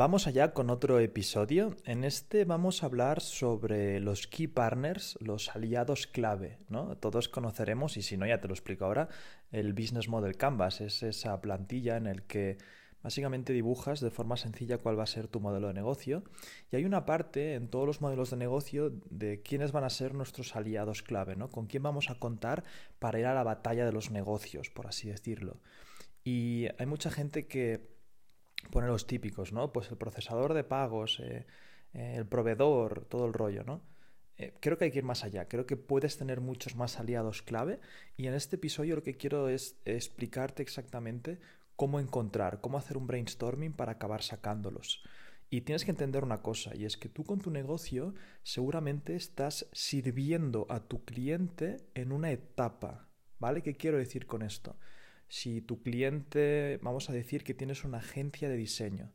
Vamos allá con otro episodio. En este vamos a hablar sobre los key partners, los aliados clave, ¿no? Todos conoceremos, y si no ya te lo explico ahora, el Business Model Canvas. Es esa plantilla en el que básicamente dibujas de forma sencilla cuál va a ser tu modelo de negocio. Y hay una parte en todos los modelos de negocio de quiénes van a ser nuestros aliados clave, ¿no? Con quién vamos a contar para ir a la batalla de los negocios, por así decirlo. Y hay mucha gente que pone los típicos, ¿no? Pues el procesador de pagos, eh, eh, el proveedor, todo el rollo, ¿no? Eh, creo que hay que ir más allá, creo que puedes tener muchos más aliados clave y en este episodio lo que quiero es explicarte exactamente cómo encontrar, cómo hacer un brainstorming para acabar sacándolos. Y tienes que entender una cosa, y es que tú con tu negocio seguramente estás sirviendo a tu cliente en una etapa, ¿vale? ¿Qué quiero decir con esto? Si tu cliente, vamos a decir que tienes una agencia de diseño.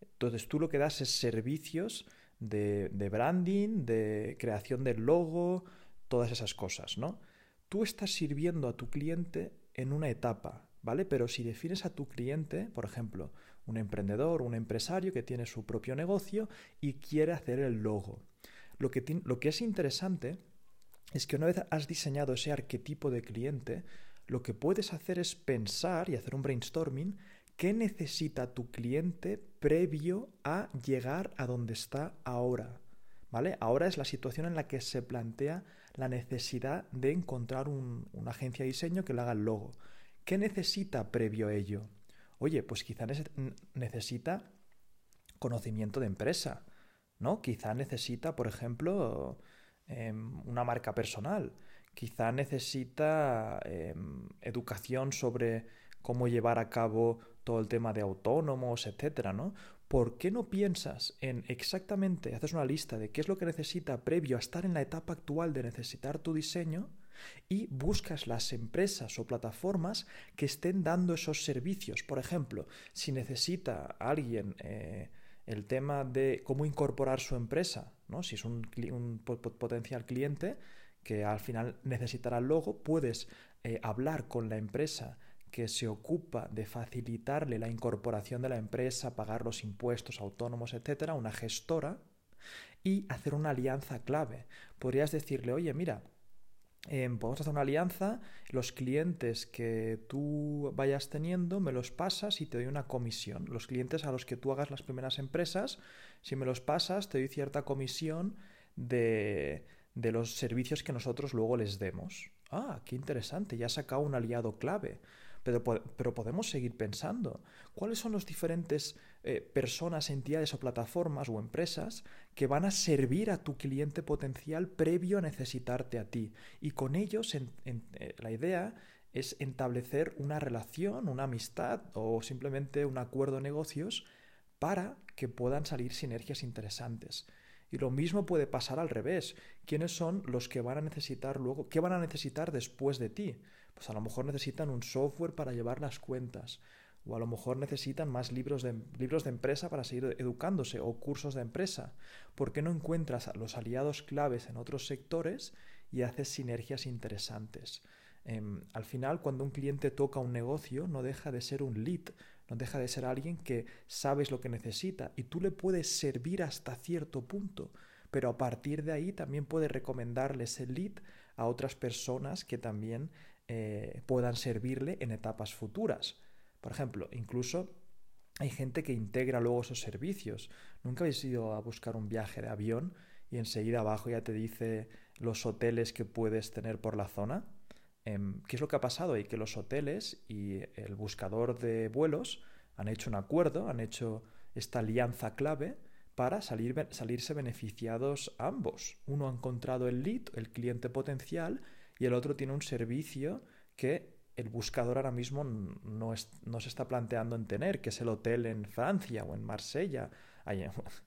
Entonces tú lo que das es servicios de, branding, de creación del logo, todas esas cosas, ¿no? Tú estás sirviendo a tu cliente en una etapa, ¿vale? Pero si defines a tu cliente, por ejemplo, un emprendedor, un empresario que tiene su propio negocio y quiere hacer el logo. Lo que, lo que es interesante es que una vez has diseñado ese arquetipo de cliente, lo que puedes hacer es pensar y hacer un brainstorming qué necesita tu cliente previo a llegar a donde está ahora. ¿Vale? Ahora es la situación en la que se plantea la necesidad de encontrar una agencia de diseño que le haga el logo. ¿Qué necesita previo a ello? Oye, pues quizá necesita conocimiento de empresa, ¿no? Quizá necesita, por ejemplo, em, una marca personal quizá necesita em, educación sobre cómo llevar a cabo todo el tema de autónomos, etcétera, ¿no? ¿Por qué no piensas en exactamente, haces una lista de qué es lo que necesita previo a estar en la etapa actual de necesitar tu diseño y buscas las empresas o plataformas que estén dando esos servicios? Por ejemplo, si necesita alguien eh, el tema de cómo incorporar su empresa, ¿no? Si es un, un potencial cliente, que al final necesitará logo, puedes eh, hablar con la empresa que se ocupa de facilitarle la incorporación de la empresa, pagar los impuestos autónomos, etcétera, una gestora, y hacer una alianza clave. Podrías decirle, oye, mira, em, podemos hacer una alianza, los clientes que tú vayas teniendo me los pasas y te doy una comisión. Los clientes a los que tú hagas las primeras empresas, si me los pasas, te doy cierta comisión de, de los servicios que nosotros luego les demos. Ah, qué interesante, ya ha sacado un aliado clave. Pero, pero, podemos seguir pensando. ¿Cuáles son las diferentes eh, personas, entidades o plataformas o empresas que van a servir a tu cliente potencial previo a necesitarte a ti? Y con ellos eh, la idea es establecer una relación, una amistad o simplemente un acuerdo de negocios para que puedan salir sinergias interesantes. Y lo mismo puede pasar al revés. ¿Quiénes son los que van a necesitar luego? ¿Qué van a necesitar después de ti? Pues a lo mejor necesitan un software para llevar las cuentas. O a lo mejor necesitan más libros de, libros de empresa para seguir educándose o cursos de empresa. ¿Por qué no encuentras a los aliados claves en otros sectores y haces sinergias interesantes? Em, al final, cuando un cliente toca un negocio, no deja de ser un lead, no deja de ser alguien que sabes lo que necesita y tú le puedes servir hasta cierto punto, pero a partir de ahí también puedes recomendarle ese lead a otras personas que también eh, puedan servirle en etapas futuras. Por ejemplo, incluso hay gente que integra luego esos servicios. ¿Nunca habéis ido a buscar un viaje de avión y enseguida abajo ya te dice los hoteles que puedes tener por la zona? Em, ¿Qué es lo que ha pasado? Y que los hoteles y el buscador de vuelos han hecho un acuerdo, han hecho esta alianza clave para salir, salirse beneficiados ambos. Uno ha encontrado el lead, el cliente potencial, y el otro tiene un servicio que el buscador ahora mismo no, se está planteando en tener, que es el hotel en Francia o en Marsella,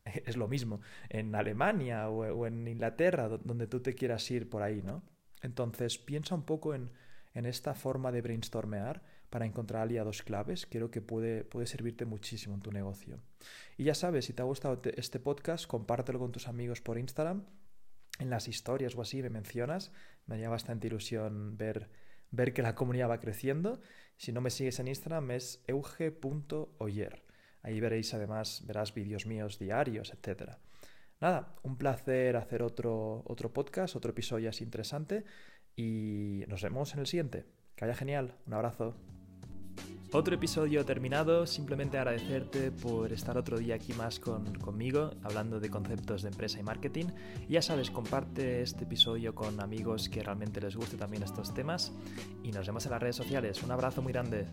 es lo mismo, en Alemania o, o en Inglaterra, donde tú te quieras ir por ahí, ¿no? Entonces, piensa un poco en, esta forma de brainstormear para encontrar aliados claves. Creo que puede, servirte muchísimo en tu negocio. Y ya sabes, si te ha gustado este podcast, compártelo con tus amigos por Instagram. En las historias o así me mencionas. Me haría bastante ilusión ver, que la comunidad va creciendo. Si no me sigues en Instagram es euge.oyer. Ahí veréis además, verás vídeos míos diarios, etc. Nada, un placer hacer otro, otro podcast, otro episodio así interesante y nos vemos en el siguiente. Que vaya genial, un abrazo. Otro episodio terminado, simplemente agradecerte por estar otro día aquí más conmigo, hablando de conceptos de empresa y marketing. Y ya sabes, comparte este episodio con amigos que realmente les guste también estos temas y nos vemos en las redes sociales. Un abrazo muy grande.